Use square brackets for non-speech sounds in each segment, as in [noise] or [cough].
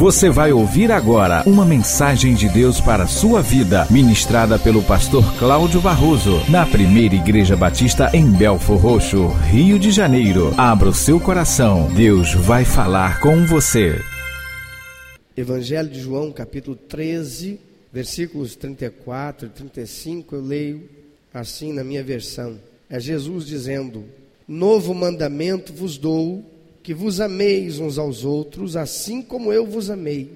Você vai ouvir agora uma mensagem de Deus para a sua vida, ministrada pelo pastor Cláudio Barroso, na primeira Igreja Batista em Belfor Roxo, Rio de Janeiro. Abra o seu coração, Deus vai falar com você. Evangelho de João, capítulo 13, versículos 34 e 35, eu leio assim na minha versão. É Jesus dizendo: Novo mandamento vos dou que vos ameis uns aos outros, assim como eu vos amei,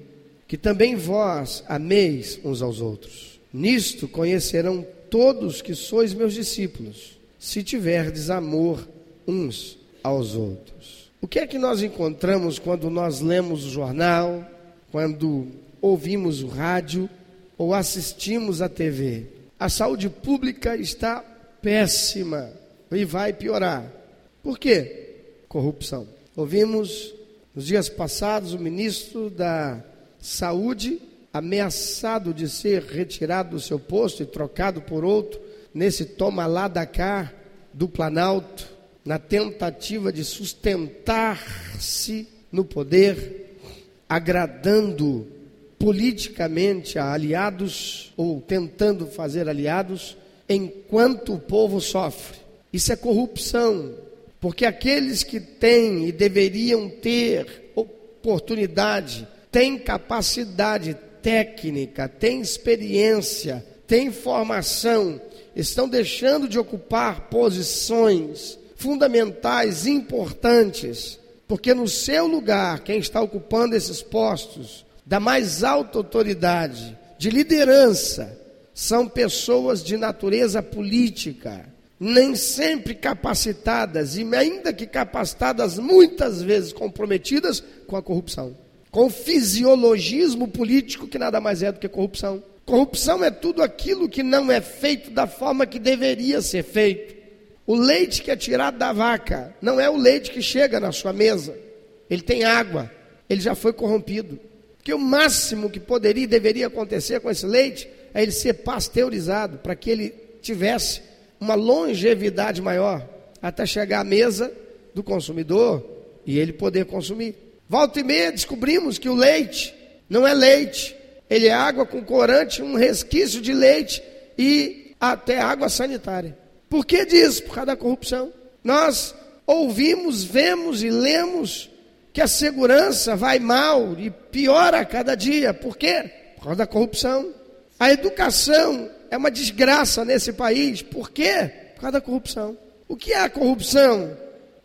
que também vós ameis uns aos outros. Nisto conhecerão todos que sois meus discípulos, se tiverdes amor uns aos outros. O que é que nós encontramos quando nós lemos o jornal, quando ouvimos o rádio ou assistimos a TV? A saúde pública está péssima e vai piorar. Por quê? Corrupção. Ouvimos nos dias passados o ministro da Saúde ameaçado de ser retirado do seu posto e trocado por outro nesse toma lá da cá do Planalto, na tentativa de sustentar-se no poder, agradando politicamente a aliados ou tentando fazer aliados enquanto o povo sofre. Isso é corrupção, porque aqueles que têm e deveriam ter oportunidade, têm capacidade técnica, têm experiência, têm formação, estão deixando de ocupar posições fundamentais, importantes, porque no seu lugar, quem está ocupando esses postos, da mais alta autoridade, de liderança, são pessoas de natureza política, nem sempre capacitadas, e ainda que capacitadas, muitas vezes comprometidas com a corrupção, com o fisiologismo político que nada mais é do que corrupção. Corrupção é tudo aquilo que não é feito da forma que deveria ser feito. O leite que é tirado da vaca não é o leite que chega na sua mesa. Ele tem água, ele já foi corrompido. Que o máximo que poderia e deveria acontecer com esse leite é ele ser pasteurizado para que ele tivesse uma longevidade maior até chegar à mesa do consumidor e ele poder consumir. Volta e meia descobrimos que o leite não é leite, ele é água com corante, um resquício de leite e até água sanitária. Por que disso? Por causa da corrupção. Nós ouvimos, vemos e lemos que a segurança vai mal e piora a cada dia. Por quê? Por causa da corrupção. A educação é uma desgraça nesse país. Por quê? Por causa da corrupção. O que é a corrupção?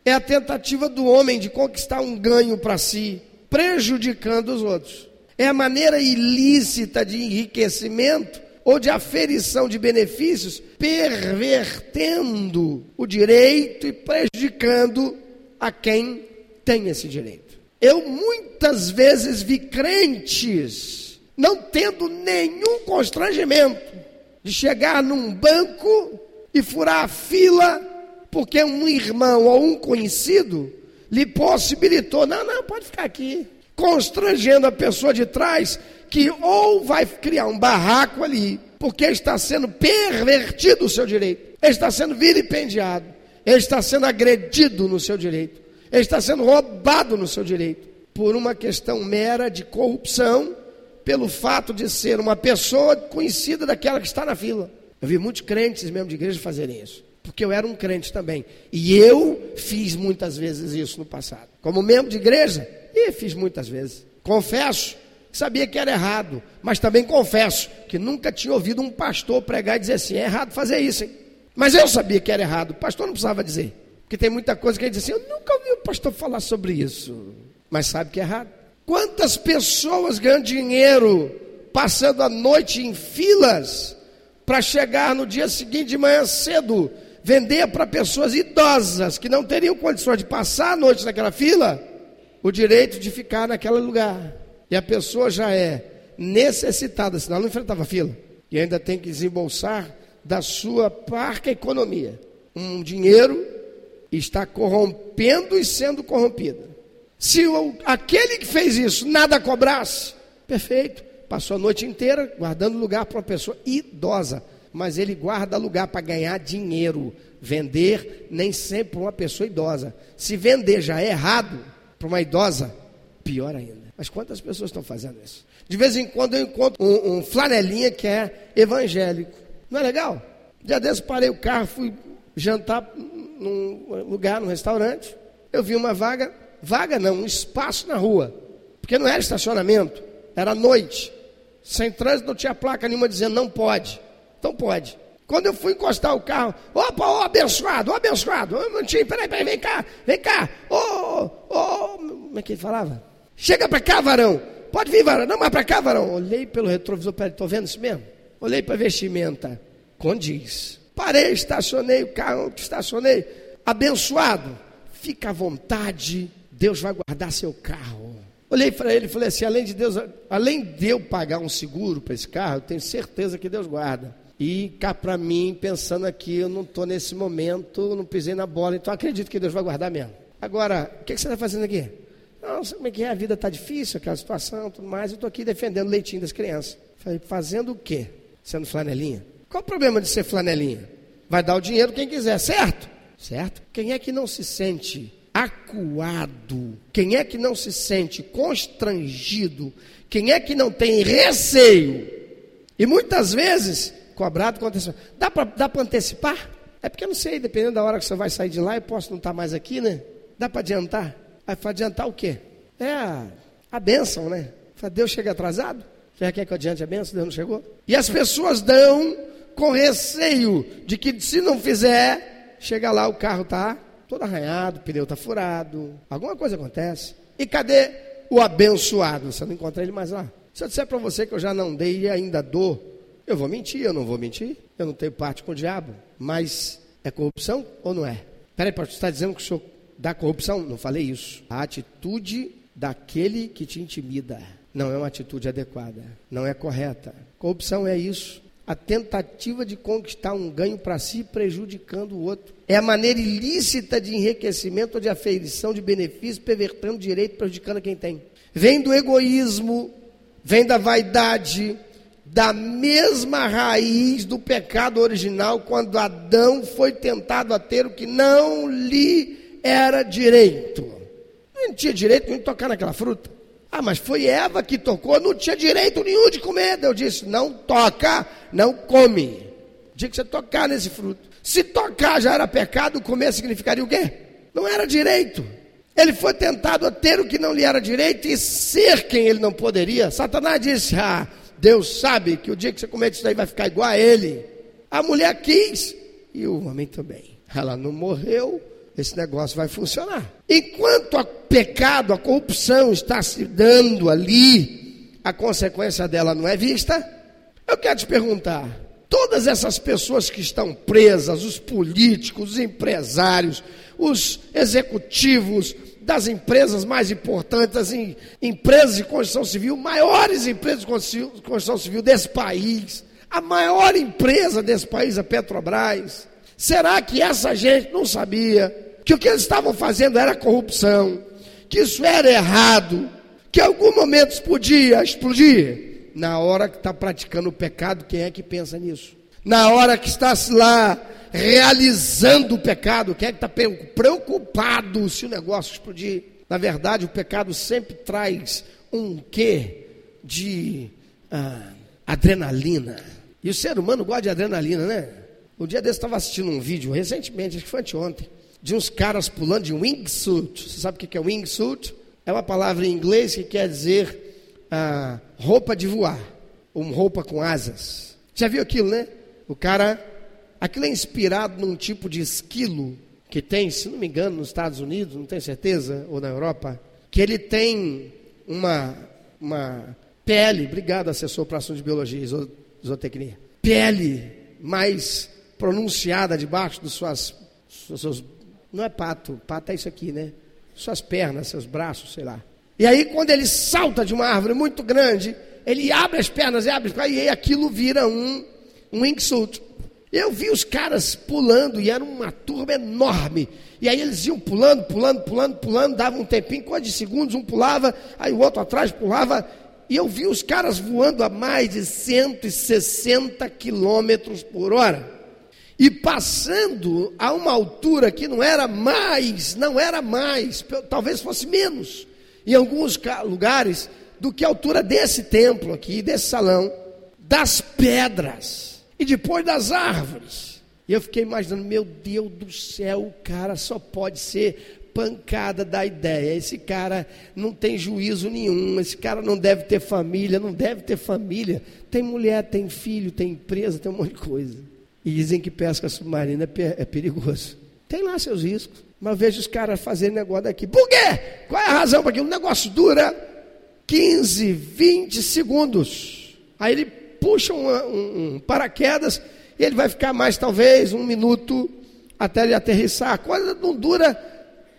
É a tentativa do homem de conquistar um ganho para si, prejudicando os outros. É a maneira ilícita de enriquecimento ou de aferição de benefícios, pervertendo o direito e prejudicando a quem tem esse direito. Eu muitas vezes vi crentes não tendo nenhum constrangimento de chegar num banco e furar a fila porque um irmão ou um conhecido lhe possibilitou. Não, não, pode ficar aqui. Constrangendo a pessoa de trás que ou vai criar um barraco ali, porque está sendo pervertido o seu direito, está sendo vilipendiado, está sendo agredido no seu direito, está sendo roubado no seu direito, por uma questão mera de corrupção pelo fato de ser uma pessoa conhecida daquela que está na fila. Eu vi muitos crentes mesmo de igreja fazerem isso. Porque eu era um crente também. E eu fiz muitas vezes isso no passado. Como membro de igreja, e fiz muitas vezes. Confesso sabia que era errado. Mas também confesso que nunca tinha ouvido um pastor pregar e dizer assim: é errado fazer isso, hein? Mas eu sabia que era errado. O pastor não precisava dizer. Porque tem muita coisa que ele diz assim: eu nunca ouvi o pastor falar sobre isso. Mas sabe que é errado. Quantas pessoas ganham dinheiro passando a noite em filas para chegar no dia seguinte de manhã cedo, vender para pessoas idosas que não teriam condições de passar a noite naquela fila o direito de ficar naquele lugar. E a pessoa já é necessitada, senão ela não enfrentava fila. E ainda tem que desembolsar da sua parca economia um dinheiro está corrompendo e sendo corrompido. Se aquele que fez isso nada cobrasse, perfeito. Passou a noite inteira guardando lugar para uma pessoa idosa. Mas ele guarda lugar para ganhar dinheiro. Vender nem sempre para uma pessoa idosa. Se vender já é errado para uma idosa, pior ainda. Mas quantas pessoas estão fazendo isso? De vez em quando eu encontro um, um flanelinha que é evangélico. Não é legal? Dia desses parei o carro, fui jantar num lugar, num restaurante. Eu vi uma vaga, vaga não, um espaço na rua. Porque não era estacionamento, era noite. Sem trânsito, não tinha placa nenhuma dizendo não pode. Então pode. Quando eu fui encostar o carro, opa, ô abençoado, ô abençoado, ô mantinho, peraí, peraí, vem cá, vem cá, ô, ô, como é que ele falava? Chega para cá, varão, pode vir, varão, não, mais para cá, varão. Olhei pelo retrovisor, peraí, estou vendo isso mesmo? Olhei para a vestimenta, condiz. Parei, estacionei o carro, estacionei, abençoado, fica à vontade, Deus vai guardar seu carro. Olhei para ele e falei assim: além de Deus, além de eu pagar um seguro para esse carro, eu tenho certeza que Deus guarda. E cá para mim, pensando aqui, eu não estou nesse momento, não pisei na bola, então acredito que Deus vai guardar mesmo. Agora, o que, que você está fazendo aqui? Não, como é que é, a vida está difícil, aquela situação, tudo mais, eu estou aqui defendendo o leitinho das crianças. Falei, fazendo o quê? Sendo flanelinha? Qual o problema de ser flanelinha? Vai dar o dinheiro quem quiser, certo? Certo? Quem é que não se sente acuado? Quem é que não se sente constrangido? Quem é que não tem receio? E muitas vezes cobrado com. Dá para antecipar? É porque eu não sei, dependendo da hora que você vai sair de lá, eu posso não estar mais aqui, né? Dá para adiantar? Vai para adiantar o quê? É a, a bênção, né? Deus chega atrasado? Já quer que eu adiante a bênção? Deus não chegou? E as pessoas dão com receio de que se não fizer, chega lá, o carro está todo arranhado, o pneu está furado, alguma coisa acontece. E cadê o abençoado? Você não encontra ele mais lá. Se eu disser para você que eu já não dei e ainda dou, eu vou mentir, eu não vou mentir. Eu não tenho parte com o diabo. Mas é corrupção ou não é? Peraí, pastor, você está dizendo que o senhor dá corrupção? Não falei isso. A atitude daquele que te intimida não é uma atitude adequada, não é correta. Corrupção é isso. A tentativa de conquistar um ganho para si, prejudicando o outro. É a maneira ilícita de enriquecimento ou de aferição de benefício, pervertendo direito, prejudicando quem tem. Vem do egoísmo, vem da vaidade, da mesma raiz do pecado original, quando Adão foi tentado a ter o que não lhe era direito. Não tinha direito de tocar naquela fruta. Ah, mas foi Eva que tocou, não tinha direito nenhum de comer. Deus disse: não toca, não come. Tinha que você tocar nesse fruto. Se tocar já era pecado, comer significaria o quê? Não era direito. Ele foi tentado a ter o que não lhe era direito e ser quem ele não poderia. Satanás disse: Ah, Deus sabe que o dia que você comer isso daí vai ficar igual a ele. A mulher quis e o homem também. Ela não morreu, esse negócio vai funcionar. Enquanto o pecado, a corrupção está se dando ali, a consequência dela não é vista. Eu quero te perguntar: todas essas pessoas que estão presas, os políticos, os empresários, os executivos, das empresas mais importantes, das empresas de construção civil, maiores empresas de construção civil desse país, a maior empresa desse país, a Petrobras. Será que essa gente não sabia que o que eles estavam fazendo era corrupção, que isso era errado, que em algum momento podia explodir? Na hora que está praticando o pecado, quem é que pensa nisso? Na hora que está lá realizando o pecado, quem é que está preocupado se o negócio explodir? Na verdade, o pecado sempre traz um quê de ah, adrenalina. E o ser humano gosta de adrenalina, né? Um dia desse estava assistindo um vídeo, recentemente, acho que foi anteontem, de uns caras pulando de wingsuit. Você sabe o que é wingsuit? É uma palavra em inglês que quer dizer ah, roupa de voar, uma roupa com asas. Já viu aquilo, né? O cara Aquilo é inspirado num tipo de esquilo que tem, se não me engano, nos Estados Unidos, não tenho certeza, ou na Europa, que ele tem uma, uma pele, obrigado, assessor para assuntos de biologia e zootecnia, pele mais pronunciada debaixo dos suas, não é pato, pato é isso aqui, né? Suas pernas, seus braços, sei lá. E aí, quando ele salta de uma árvore muito grande, ele abre as pernas e abre, e aquilo vira um, um wingsuit. Eu vi os caras pulando e era uma turma enorme. E aí eles iam pulando, pulando, pulando, pulando, dava um tempinho, quantos de segundos, um pulava, aí o outro atrás pulava. E eu vi os caras voando a mais de 160 quilômetros por hora. E passando a uma altura que não era mais, não era mais, talvez fosse menos, em alguns lugares, do que a altura desse templo aqui, desse salão, das pedras e depois das árvores. E eu fiquei imaginando, meu Deus do céu, o cara só pode ser pancada da ideia. Esse cara não tem juízo nenhum, esse cara não deve ter família, não deve ter família. Tem mulher, tem filho, tem empresa, tem um monte de coisa. E dizem que pesca submarina é, é perigoso. Tem lá seus riscos. Mas vejo os caras fazendo negócio daqui. Por quê? Qual é a razão para que o negócio dura 15, 20 segundos? Aí ele puxa um, um, um paraquedas e ele vai ficar mais talvez um minuto até ele aterrissar. A coisa não dura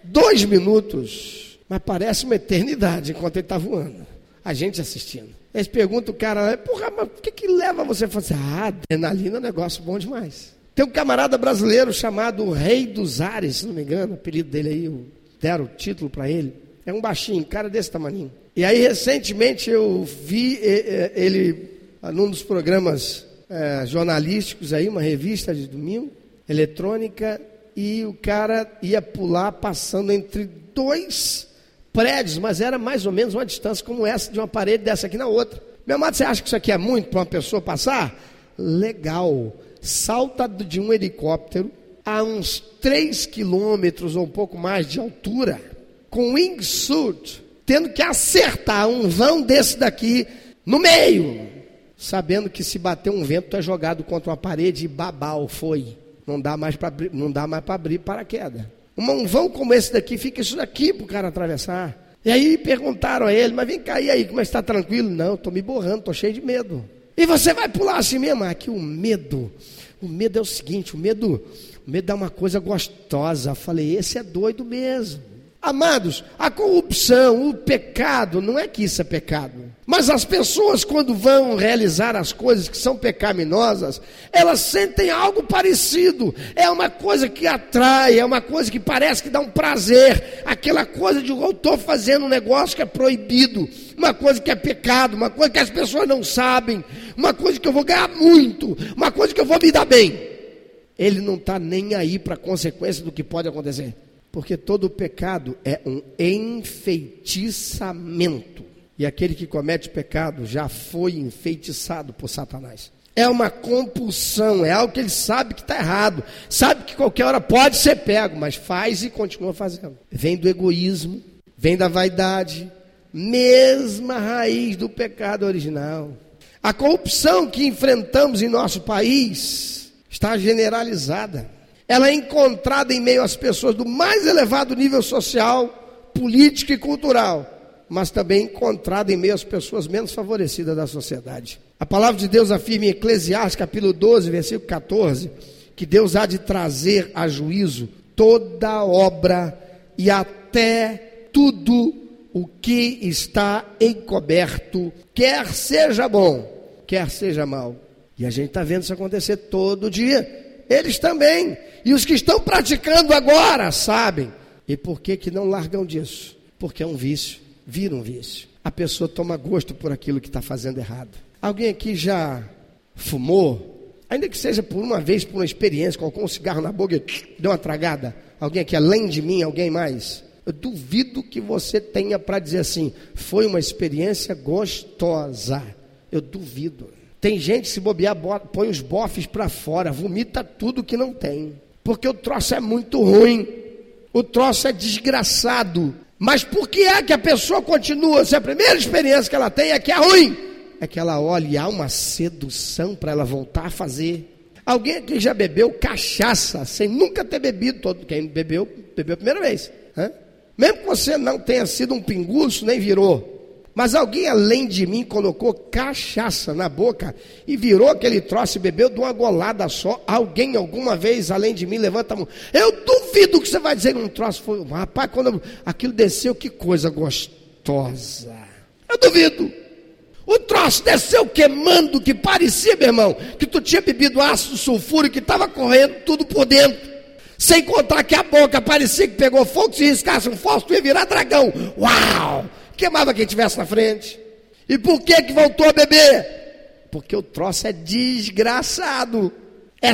dois minutos, mas parece uma eternidade enquanto ele está voando. A gente assistindo. Eles perguntam o cara, porra, mas o que, que leva você a fazer? Ah, adrenalina é um negócio bom demais. Tem um camarada brasileiro chamado Rei dos Ares, se não me engano, o apelido dele aí, deram o título para ele. É um baixinho, cara desse tamanho. E aí, recentemente, eu vi ele num dos programas é, jornalísticos aí, uma revista de domingo, eletrônica, e o cara ia pular passando entre dois prédios, mas era mais ou menos uma distância como essa de uma parede dessa aqui na outra. Meu amado, você acha que isso aqui é muito para uma pessoa passar? Legal salta de um helicóptero a uns 3 quilômetros ou um pouco mais de altura, com wingsuit, tendo que acertar um vão desse daqui no meio, sabendo que se bater um vento é jogado contra uma parede e babau foi. Não dá mais para não dá mais para abrir paraquedas. Um vão como esse daqui fica isso daqui para o cara atravessar. E aí perguntaram a ele, mas vem cá, e aí, como é que está tranquilo? Não, estou me borrando, estou cheio de medo. E você vai pular assim mesmo? Aqui o medo. O medo é o seguinte: o medo, o medo é uma coisa gostosa. Eu falei, esse é doido mesmo. Amados, a corrupção, o pecado, não é que isso é pecado. Mas as pessoas, quando vão realizar as coisas que são pecaminosas, elas sentem algo parecido. É uma coisa que atrai, é uma coisa que parece que dá um prazer. Aquela coisa de eu estou fazendo um negócio que é proibido, uma coisa que é pecado, uma coisa que as pessoas não sabem, uma coisa que eu vou ganhar muito, uma coisa que eu vou me dar bem. Ele não está nem aí para a consequência do que pode acontecer. Porque todo pecado é um enfeitiçamento. E aquele que comete pecado já foi enfeitiçado por Satanás. É uma compulsão, é algo que ele sabe que está errado, sabe que qualquer hora pode ser pego, mas faz e continua fazendo. Vem do egoísmo, vem da vaidade, mesma raiz do pecado original. A corrupção que enfrentamos em nosso país está generalizada ela é encontrada em meio às pessoas do mais elevado nível social, político e cultural, mas também encontrada em meio às pessoas menos favorecidas da sociedade. A palavra de Deus afirma em Eclesiastes, capítulo 12, versículo 14, que Deus há de trazer a juízo toda obra e até tudo o que está encoberto, quer seja bom, quer seja mal. E a gente está vendo isso acontecer todo dia. Eles também. E os que estão praticando agora sabem. E por que, que não largam disso? Porque é um vício. Vira um vício. A pessoa toma gosto por aquilo que está fazendo errado. Alguém aqui já fumou? Ainda que seja por uma vez, por uma experiência, colocou um cigarro na boca e deu uma tragada. Alguém aqui, além de mim, alguém mais? Eu duvido que você tenha para dizer assim, foi uma experiência gostosa. Eu duvido. Tem gente, se bobear, põe os bofes para fora, vomita tudo que não tem. Porque o troço é muito ruim. O troço é desgraçado. Mas por que é que a pessoa continua? Se a primeira experiência que ela tem é que é ruim, é que ela olha e há uma sedução para ela voltar a fazer. Alguém aqui já bebeu cachaça sem nunca ter bebido? Todo quem bebeu, bebeu a primeira vez. Mesmo que você não tenha sido um pinguço, nem virou. Mas alguém além de mim colocou cachaça na boca e virou aquele troço e bebeu de uma golada só. Alguém alguma vez além de mim levanta a mão. Eu duvido que você vai dizer que um troço foi. Rapaz, quando aquilo desceu, que coisa gostosa. Eu duvido. O troço desceu queimando, que parecia, meu irmão, que tu tinha bebido ácido sulfúrico que estava correndo tudo por dentro. Sem contar que a boca parecia que pegou fogo, se riscasse um fósforo, ia virar dragão. Uau! Queimava quem estivesse na frente. E por que que voltou a beber? Porque o troço é desgraçado. É,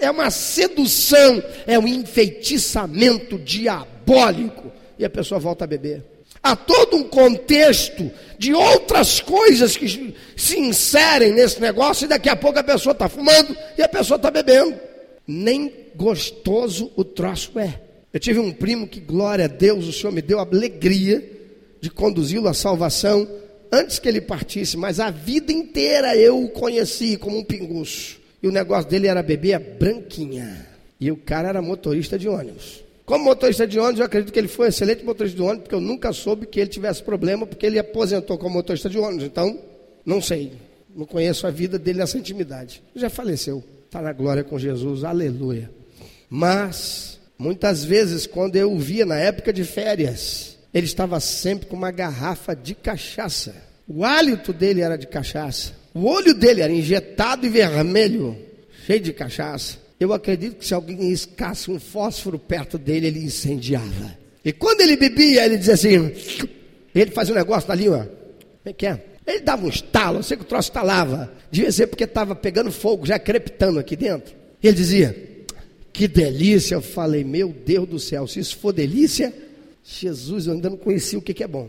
é uma sedução, é um enfeitiçamento diabólico. E a pessoa volta a beber. Há todo um contexto de outras coisas que se inserem nesse negócio e daqui a pouco a pessoa está fumando e a pessoa está bebendo. Nem gostoso o troço é. Eu tive um primo que, glória a Deus, o Senhor me deu alegria de conduzi-lo à salvação antes que ele partisse, mas a vida inteira eu o conheci como um pinguço. E o negócio dele era beber branquinha. E o cara era motorista de ônibus. Como motorista de ônibus, eu acredito que ele foi um excelente motorista de ônibus, porque eu nunca soube que ele tivesse problema, porque ele aposentou como motorista de ônibus. Então, não sei. Não conheço a vida dele nessa intimidade. Já faleceu. Está na glória com Jesus. Aleluia. Mas, muitas vezes, quando eu o via na época de férias, ele estava sempre com uma garrafa de cachaça. O hálito dele era de cachaça. O olho dele era injetado e vermelho, cheio de cachaça. Eu acredito que se alguém escasse um fósforo perto dele, ele incendiava. E quando ele bebia, ele dizia assim: ele fazia um negócio dali, ó. Como é que é? Ele dava um estalo, eu sei que o troço estalava. Devia ser porque estava pegando fogo, já crepitando aqui dentro. E ele dizia: Que delícia. Eu falei: Meu Deus do céu, se isso for delícia, Jesus, eu ainda não conhecia o que, que é bom.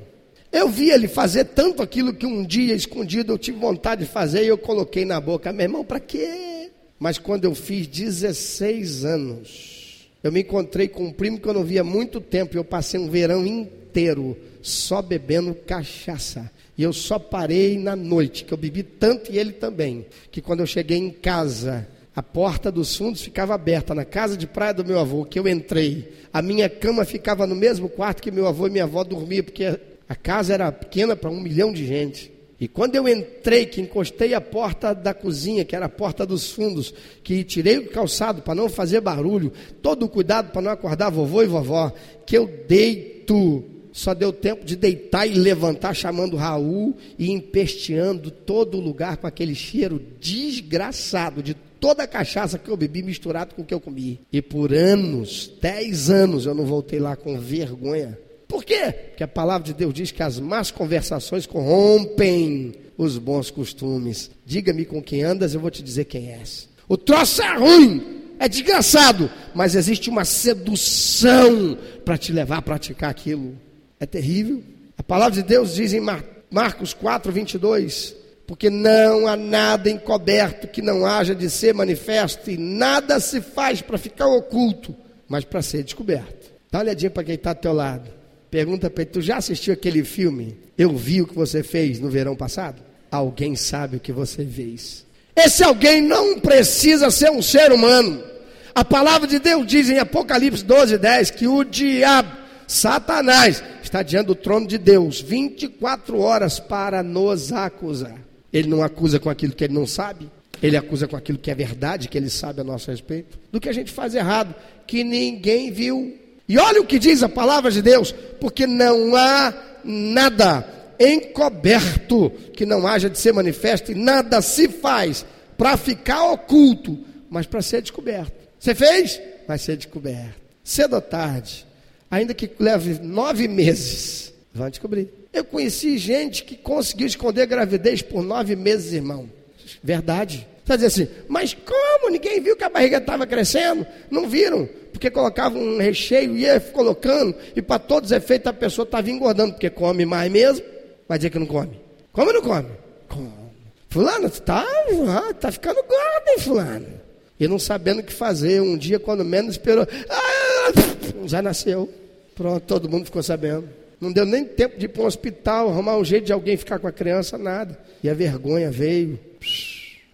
Eu vi ele fazer tanto aquilo que um dia escondido eu tive vontade de fazer e eu coloquei na boca. Meu irmão, para quê? Mas quando eu fiz 16 anos, eu me encontrei com um primo que eu não via há muito tempo. E eu passei um verão inteiro só bebendo cachaça. E eu só parei na noite, que eu bebi tanto e ele também. Que quando eu cheguei em casa, a porta dos fundos ficava aberta na casa de praia do meu avô, que eu entrei. A minha cama ficava no mesmo quarto que meu avô e minha avó dormiam, porque a casa era pequena para um milhão de gente. E quando eu entrei, que encostei a porta da cozinha, que era a porta dos fundos, que tirei o calçado para não fazer barulho, todo o cuidado para não acordar vovô e vovó, que eu deito, só deu tempo de deitar e levantar, chamando Raul e empesteando todo o lugar com aquele cheiro desgraçado de toda a cachaça que eu bebi misturado com o que eu comi. E por anos, dez anos, eu não voltei lá com vergonha. Por quê? Porque a palavra de Deus diz que as más conversações corrompem os bons costumes. Diga-me com quem andas, eu vou te dizer quem és. O troço é ruim, é desgraçado, mas existe uma sedução para te levar a praticar aquilo. É terrível. A palavra de Deus diz em Marcos 4, 22: Porque não há nada encoberto que não haja de ser manifesto, e nada se faz para ficar oculto, mas para ser descoberto. Dá uma olhadinha para quem está ao teu lado. Pergunta para ele: Tu já assistiu aquele filme? Eu vi o que você fez no verão passado? Alguém sabe o que você fez. Esse alguém não precisa ser um ser humano. A palavra de Deus diz em Apocalipse 12, 10 que o diabo, Satanás, está diante do trono de Deus 24 horas para nos acusar. Ele não acusa com aquilo que ele não sabe, ele acusa com aquilo que é verdade, que ele sabe a nosso respeito, do que a gente faz errado, que ninguém viu, e olha o que diz a palavra de Deus: porque não há nada encoberto que não haja de ser manifesto, e nada se faz para ficar oculto, mas para ser descoberto. Você fez? Vai ser descoberto. Cedo ou tarde, ainda que leve nove meses, vão descobrir. Eu conheci gente que conseguiu esconder gravidez por nove meses, irmão. Verdade. Está dizendo assim, mas como? Ninguém viu que a barriga estava crescendo? Não viram? Porque colocava um recheio e ia colocando, e para todos os efeitos a pessoa estava engordando, porque come mais mesmo. Vai dizer que não come. Come ou não come? Come. Fulano, está tá ficando gordo, hein, fulano? E não sabendo o que fazer. Um dia, quando menos esperou, ah, já nasceu. Pronto, todo mundo ficou sabendo. Não deu nem tempo de ir para um hospital, arrumar um jeito de alguém ficar com a criança, nada. E a vergonha veio.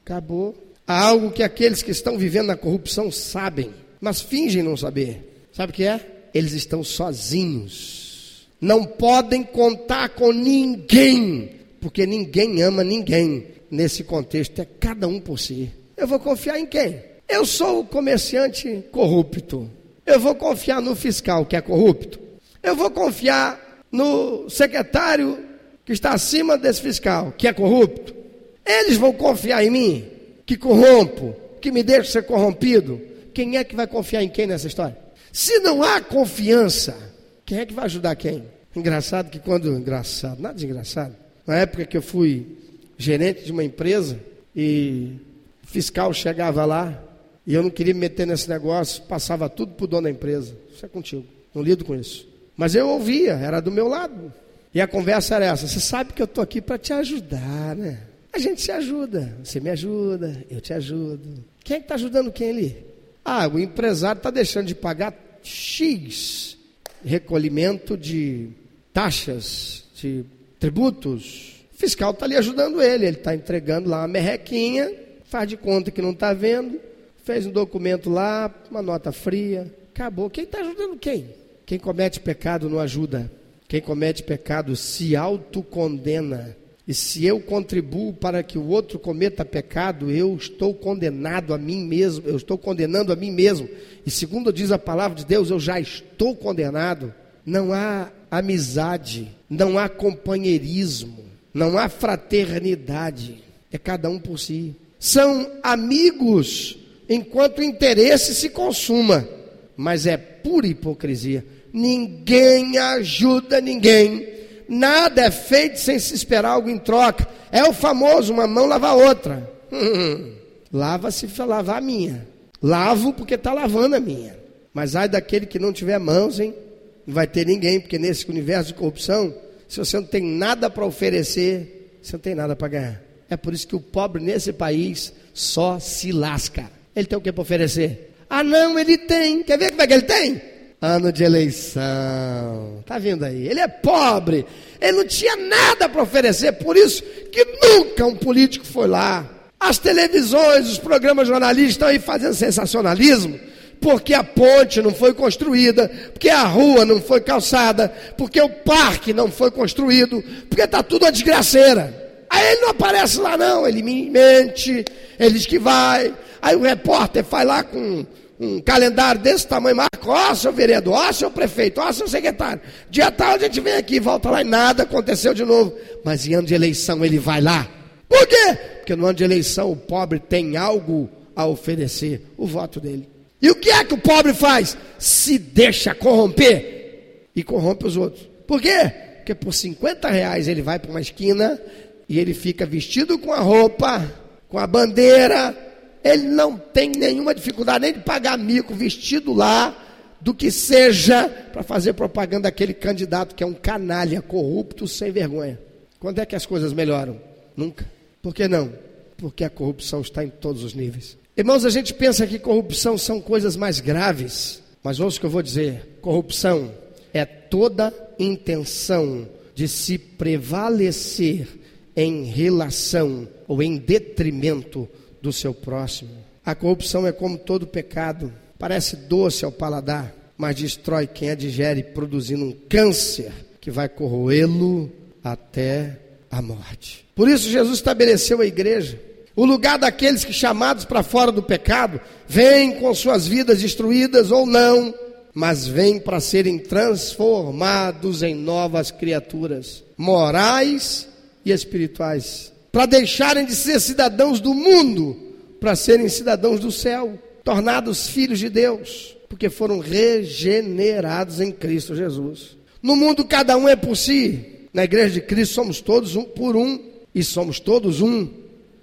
Acabou. Há algo que aqueles que estão vivendo na corrupção sabem, mas fingem não saber. Sabe o que é? Eles estão sozinhos. Não podem contar com ninguém, porque ninguém ama ninguém. Nesse contexto, é cada um por si. Eu vou confiar em quem? Eu sou o comerciante corrupto. Eu vou confiar no fiscal que é corrupto. Eu vou confiar no secretário que está acima desse fiscal que é corrupto. Eles vão confiar em mim, que corrompo, que me deixo ser corrompido. Quem é que vai confiar em quem nessa história? Se não há confiança, quem é que vai ajudar quem? Engraçado que quando. Engraçado, nada de engraçado. Na época que eu fui gerente de uma empresa e fiscal chegava lá e eu não queria me meter nesse negócio, passava tudo para o dono da empresa. Isso é contigo, não lido com isso. Mas eu ouvia, era do meu lado. E a conversa era essa: você sabe que eu estou aqui para te ajudar, né? A gente se ajuda. Você me ajuda, eu te ajudo. Quem é está ajudando quem ali? Ah, o empresário está deixando de pagar X recolhimento de taxas, de tributos. O fiscal está ali ajudando ele, ele está entregando lá uma merrequinha, faz de conta que não está vendo, fez um documento lá, uma nota fria, acabou. Quem está ajudando quem? Quem comete pecado não ajuda. Quem comete pecado se autocondena. E se eu contribuo para que o outro cometa pecado, eu estou condenado a mim mesmo, eu estou condenando a mim mesmo. E segundo diz a palavra de Deus, eu já estou condenado. Não há amizade, não há companheirismo, não há fraternidade. É cada um por si. São amigos enquanto o interesse se consuma, mas é pura hipocrisia. Ninguém ajuda ninguém Nada é feito sem se esperar algo em troca. É o famoso, uma mão lava a outra. [laughs] Lava-se para lavar a minha. Lavo porque está lavando a minha. Mas ai daquele que não tiver mãos, hein? Não vai ter ninguém, porque nesse universo de corrupção, se você não tem nada para oferecer, você não tem nada para ganhar. É por isso que o pobre nesse país só se lasca. Ele tem o que para oferecer? Ah, não, ele tem. Quer ver como é que ele tem? Ano de eleição. Tá vindo aí? Ele é pobre. Ele não tinha nada para oferecer, por isso que nunca um político foi lá. As televisões, os programas jornalistas estão aí fazendo sensacionalismo, porque a ponte não foi construída, porque a rua não foi calçada, porque o parque não foi construído, porque está tudo uma desgraceira. Aí ele não aparece lá não, ele mente, ele diz que vai. Aí o repórter faz lá com um calendário desse tamanho, marca, ó, seu vereador, ó, seu prefeito, ó, seu secretário. Dia tal a gente vem aqui, volta lá e nada aconteceu de novo. Mas em ano de eleição ele vai lá. Por quê? Porque no ano de eleição o pobre tem algo a oferecer, o voto dele. E o que é que o pobre faz? Se deixa corromper e corrompe os outros. Por quê? Porque por 50 reais ele vai para uma esquina e ele fica vestido com a roupa, com a bandeira, ele não tem nenhuma dificuldade nem de pagar mico vestido lá, do que seja para fazer propaganda daquele candidato que é um canalha, corrupto, sem vergonha. Quando é que as coisas melhoram? Nunca. Por que não? Porque a corrupção está em todos os níveis. Irmãos, a gente pensa que corrupção são coisas mais graves, mas ouça o que eu vou dizer: corrupção é toda intenção de se prevalecer em relação ou em detrimento do seu próximo. A corrupção é como todo pecado, parece doce ao paladar, mas destrói quem a digere, produzindo um câncer que vai corroê-lo até a morte. Por isso, Jesus estabeleceu a igreja, o lugar daqueles que, chamados para fora do pecado, vêm com suas vidas destruídas ou não, mas vêm para serem transformados em novas criaturas, morais e espirituais para deixarem de ser cidadãos do mundo, para serem cidadãos do céu, tornados filhos de Deus, porque foram regenerados em Cristo Jesus. No mundo cada um é por si, na igreja de Cristo somos todos um por um e somos todos um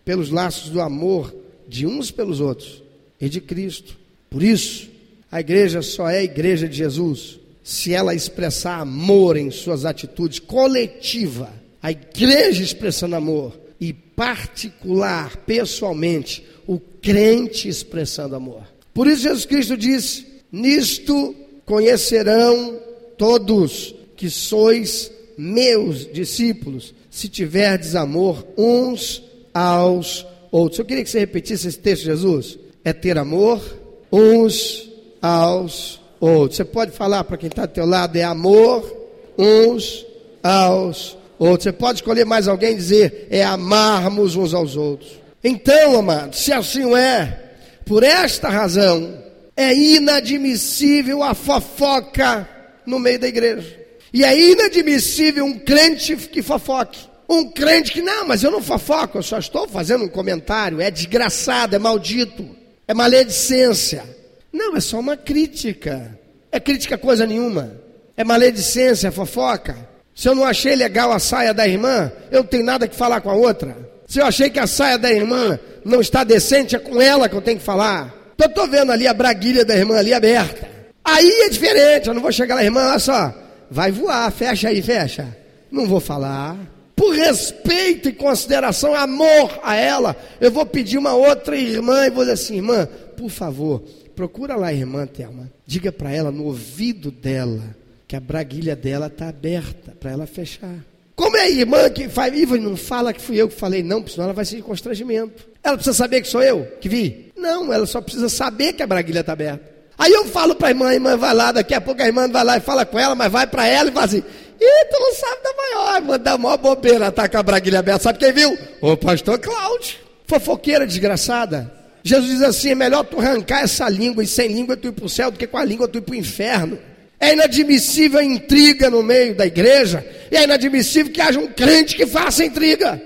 pelos laços do amor de uns pelos outros e de Cristo. Por isso, a igreja só é a igreja de Jesus se ela expressar amor em suas atitudes coletiva. A igreja expressando amor e particular, pessoalmente, o crente expressando amor. Por isso Jesus Cristo disse: Nisto conhecerão todos que sois meus discípulos, se tiverdes amor uns aos outros. Eu queria que você repetisse esse texto, Jesus. É ter amor uns aos outros. Você pode falar para quem está do teu lado, é amor uns aos outros outro. Você pode escolher mais alguém e dizer, é amarmos uns aos outros. Então, amados, se assim é, por esta razão, é inadmissível a fofoca no meio da igreja. E é inadmissível um crente que fofoque. Um crente que, não, mas eu não fofoco, eu só estou fazendo um comentário. É desgraçado, é maldito, é maledicência. Não, é só uma crítica. É crítica coisa nenhuma. É maledicência, é fofoca. Se eu não achei legal a saia da irmã, eu não tenho nada que falar com a outra. Se eu achei que a saia da irmã não está decente, é com ela que eu tenho que falar. Então eu estou vendo ali a braguilha da irmã ali aberta. Aí é diferente, eu não vou chegar lá, irmã, olha só, vai voar, fecha aí, fecha. Não vou falar. Por respeito e consideração, amor a ela, eu vou pedir uma outra irmã e vou dizer assim: irmã, por favor, procura lá a irmã Thelma. Diga para ela no ouvido dela que a braguilha dela está aberta para ela fechar. Como é irmã que faz, não fala que fui eu que falei, não, senão ela vai de constrangimento. Ela precisa saber que sou eu que vi? Não, ela só precisa saber que a braguilha está aberta. Aí eu falo para a irmã, a irmã vai lá, daqui a pouco a irmã vai lá e fala com ela, mas vai para ela e fala assim: Ih, tu não sabe da maior, irmã, da maior bobeira, tá com a braguilha aberta. Sabe quem viu? O pastor Cláudio. Fofoqueira desgraçada. Jesus diz assim: é melhor tu arrancar essa língua e sem língua tu ir para o céu do que com a língua tu ir para o inferno. É inadmissível a intriga no meio da igreja. E é inadmissível que haja um crente que faça intriga.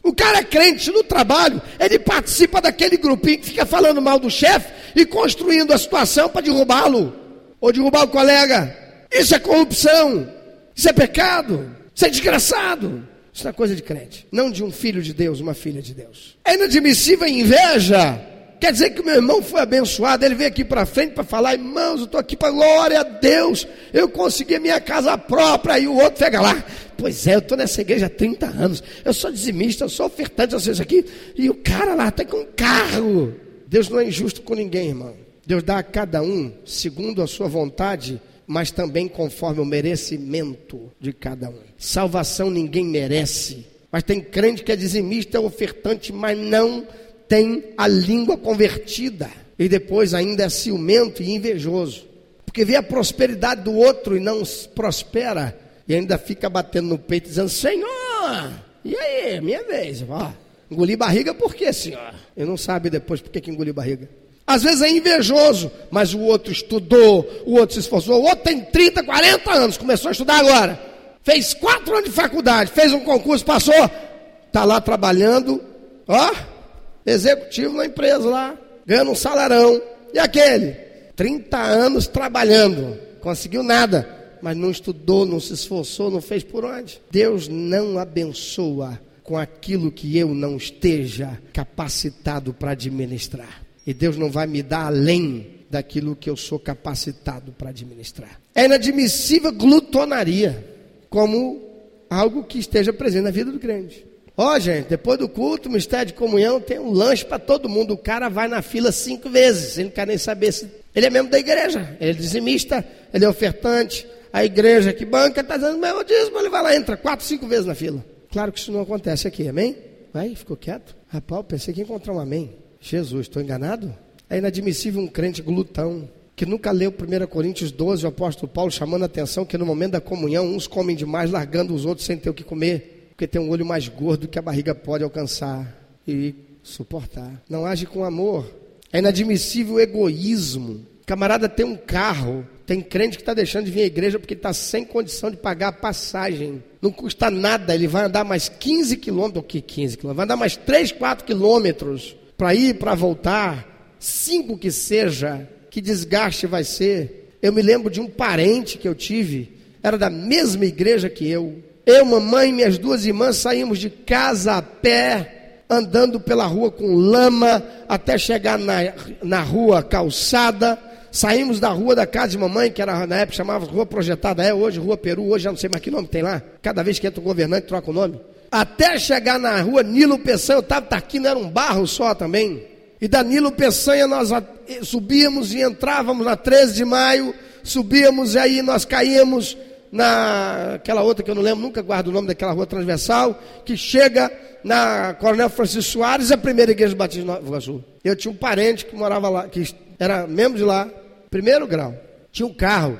O cara é crente no trabalho, ele participa daquele grupinho que fica falando mal do chefe e construindo a situação para derrubá-lo ou derrubar o colega. Isso é corrupção, isso é pecado, isso é desgraçado. Isso é coisa de crente, não de um filho de Deus, uma filha de Deus. É inadmissível a inveja. Quer dizer que o meu irmão foi abençoado, ele veio aqui para frente para falar, irmãos, eu estou aqui para glória a Deus, eu consegui a minha casa própria, e o outro pega lá. Pois é, eu estou nessa igreja há 30 anos, eu sou dizimista, eu sou ofertante, vezes aqui, e o cara lá está com um carro. Deus não é injusto com ninguém, irmão. Deus dá a cada um segundo a sua vontade, mas também conforme o merecimento de cada um. Salvação ninguém merece. Mas tem crente que é dizimista, é ofertante, mas não tem a língua convertida e depois ainda é ciumento e invejoso, porque vê a prosperidade do outro e não prospera e ainda fica batendo no peito dizendo: Senhor, e aí, minha vez, ó, engoli barriga por quê, senhor? E não sabe depois por que, engoliu barriga. Às vezes é invejoso, mas o outro estudou, o outro se esforçou, o outro tem 30, 40 anos, começou a estudar agora, fez quatro anos de faculdade, fez um concurso, passou, está lá trabalhando, ó, executivo na empresa lá, ganhando um salarão. E aquele? 30 anos trabalhando, conseguiu nada, mas não estudou, não se esforçou, não fez por onde. Deus não abençoa com aquilo que eu não esteja capacitado para administrar. E Deus não vai me dar além daquilo que eu sou capacitado para administrar. É inadmissível glutonaria como algo que esteja presente na vida do crente. Ó, oh, gente, depois do culto, mistério de comunhão tem um lanche para todo mundo. O cara vai na fila cinco vezes, ele não quer nem saber se. Ele é membro da igreja, ele é dizimista, ele é ofertante. A igreja que banca está dizendo meu dízimo, ele vai lá, entra quatro, cinco vezes na fila. Claro que isso não acontece aqui, amém? Vai, ficou quieto? Rapaz, pensei que ia encontrar um amém. Jesus, estou enganado? É inadmissível um crente glutão que nunca leu 1 Coríntios 12, o apóstolo Paulo chamando a atenção que no momento da comunhão uns comem demais, largando os outros sem ter o que comer porque tem um olho mais gordo que a barriga pode alcançar e suportar. Não age com amor. É inadmissível o egoísmo. Camarada tem um carro, tem crente que está deixando de vir à igreja porque está sem condição de pagar a passagem. Não custa nada, ele vai andar mais 15 quilômetros, o que 15 quilômetros? Vai andar mais 3, 4 quilômetros para ir, para voltar, cinco que seja, que desgaste vai ser. Eu me lembro de um parente que eu tive, era da mesma igreja que eu, eu, mamãe e minhas duas irmãs saímos de casa a pé, andando pela rua com lama, até chegar na, na rua calçada. Saímos da rua da casa de mamãe, que era na época chamava Rua Projetada, é hoje Rua Peru, hoje já não sei mais que nome tem lá. Cada vez que entra um governante troca o nome. Até chegar na rua Nilo Peçanha, eu estava aqui, não era um barro só também. E da Nilo Peçanha nós subíamos e entrávamos na 13 de maio, subíamos e aí nós caíamos naquela outra que eu não lembro, nunca guardo o nome daquela rua transversal, que chega na Coronel Francisco Soares, a primeira igreja batista de Iguaçu. Eu tinha um parente que morava lá, que era membro de lá, primeiro grau, tinha um carro.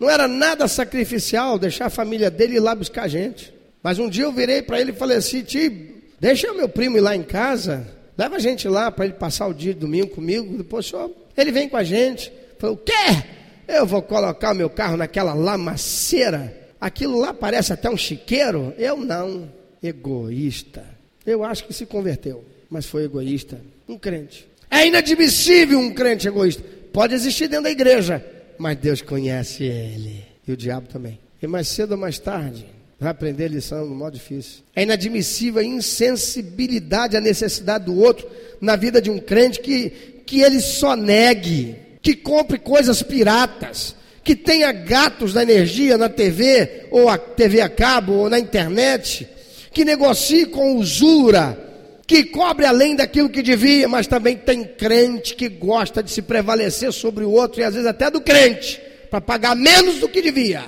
Não era nada sacrificial deixar a família dele ir lá buscar a gente. Mas um dia eu virei para ele e falei assim: tio, deixa meu primo ir lá em casa, leva a gente lá para ele passar o dia de domingo comigo. Depois só ele vem com a gente. Falei: o quê? Eu vou colocar o meu carro naquela lamaceira. Aquilo lá parece até um chiqueiro. Eu não. Egoísta. Eu acho que se converteu, mas foi egoísta. Um crente. É inadmissível um crente egoísta. Pode existir dentro da igreja, mas Deus conhece ele. E o diabo também. E mais cedo ou mais tarde, vai aprender a lição no modo difícil. É inadmissível a insensibilidade à necessidade do outro na vida de um crente que, que ele só negue que compre coisas piratas, que tenha gatos da energia na TV, ou a TV a cabo, ou na internet, que negocie com usura, que cobre além daquilo que devia, mas também tem crente que gosta de se prevalecer sobre o outro e às vezes até do crente, para pagar menos do que devia.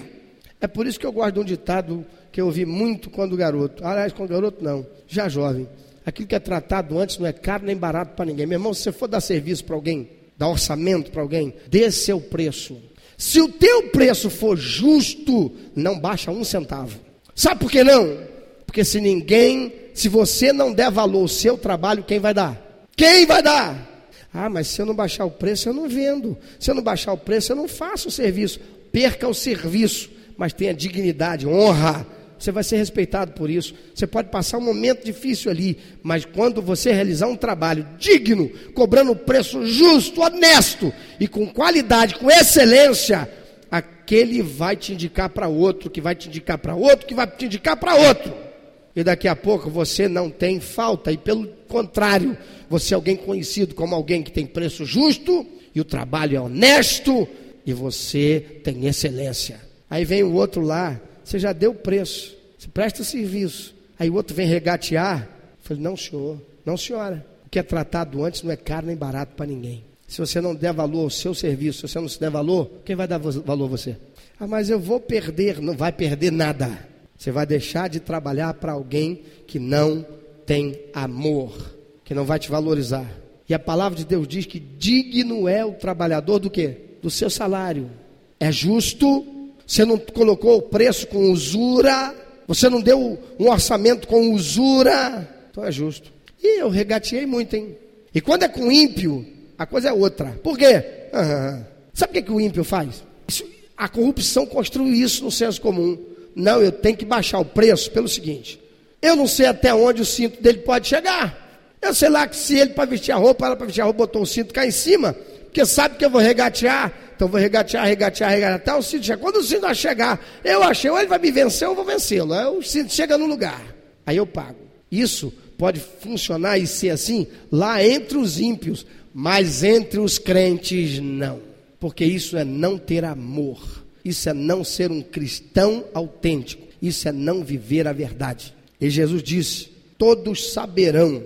É por isso que eu gosto de um ditado que eu ouvi muito quando garoto. Aliás, quando garoto não, já jovem. Aquilo que é tratado antes não é caro nem barato para ninguém. Meu irmão, se você for dar serviço para alguém, dar orçamento para alguém, dê seu preço. Se o teu preço for justo, não baixa um centavo. Sabe por que não? Porque se ninguém, se você não der valor ao seu trabalho, quem vai dar? Quem vai dar? Ah, mas se eu não baixar o preço, eu não vendo. Se eu não baixar o preço, eu não faço o serviço. Perca o serviço, mas tenha dignidade, honra você vai ser respeitado por isso. Você pode passar um momento difícil ali, mas quando você realizar um trabalho digno, cobrando um preço justo, honesto e com qualidade, com excelência, aquele vai te indicar para outro, que vai te indicar para outro, que vai te indicar para outro. E daqui a pouco você não tem falta, e pelo contrário, você é alguém conhecido como alguém que tem preço justo, e o trabalho é honesto, e você tem excelência. Aí vem o outro lá, você já deu o preço, você presta serviço. Aí o outro vem regatear. Eu falei, não, senhor, não, senhora. O que é tratado antes não é caro nem barato para ninguém. Se você não der valor ao seu serviço, se você não se der valor, quem vai dar valor a você? Ah, mas eu vou perder. Não vai perder nada. Você vai deixar de trabalhar para alguém que não tem amor, que não vai te valorizar. E a palavra de Deus diz que digno é o trabalhador do quê? Do seu salário. É justo você não colocou o preço com usura, você não deu um orçamento com usura, então é justo. E eu regateei muito, hein? E quando é com ímpio, a coisa é outra. Por quê? Uhum. Sabe o que, que o ímpio faz? A corrupção construiu isso no senso comum. Não, eu tenho que baixar o preço pelo seguinte: eu não sei até onde o cinto dele pode chegar. Eu sei lá que se ele para vestir a roupa, ela para vestir a roupa botou o cinto cá em cima, porque sabe que eu vou regatear. Então vou regatear, regatear, regatear, até o cinto chegar. Quando o cinto chegar, eu achei, ou ele vai me vencer, eu vou vencê-lo. Aí o cinto chega no lugar. Aí eu pago. Isso pode funcionar e ser assim lá entre os ímpios, mas entre os crentes não. Porque isso é não ter amor. Isso é não ser um cristão autêntico. Isso é não viver a verdade. E Jesus disse: Todos saberão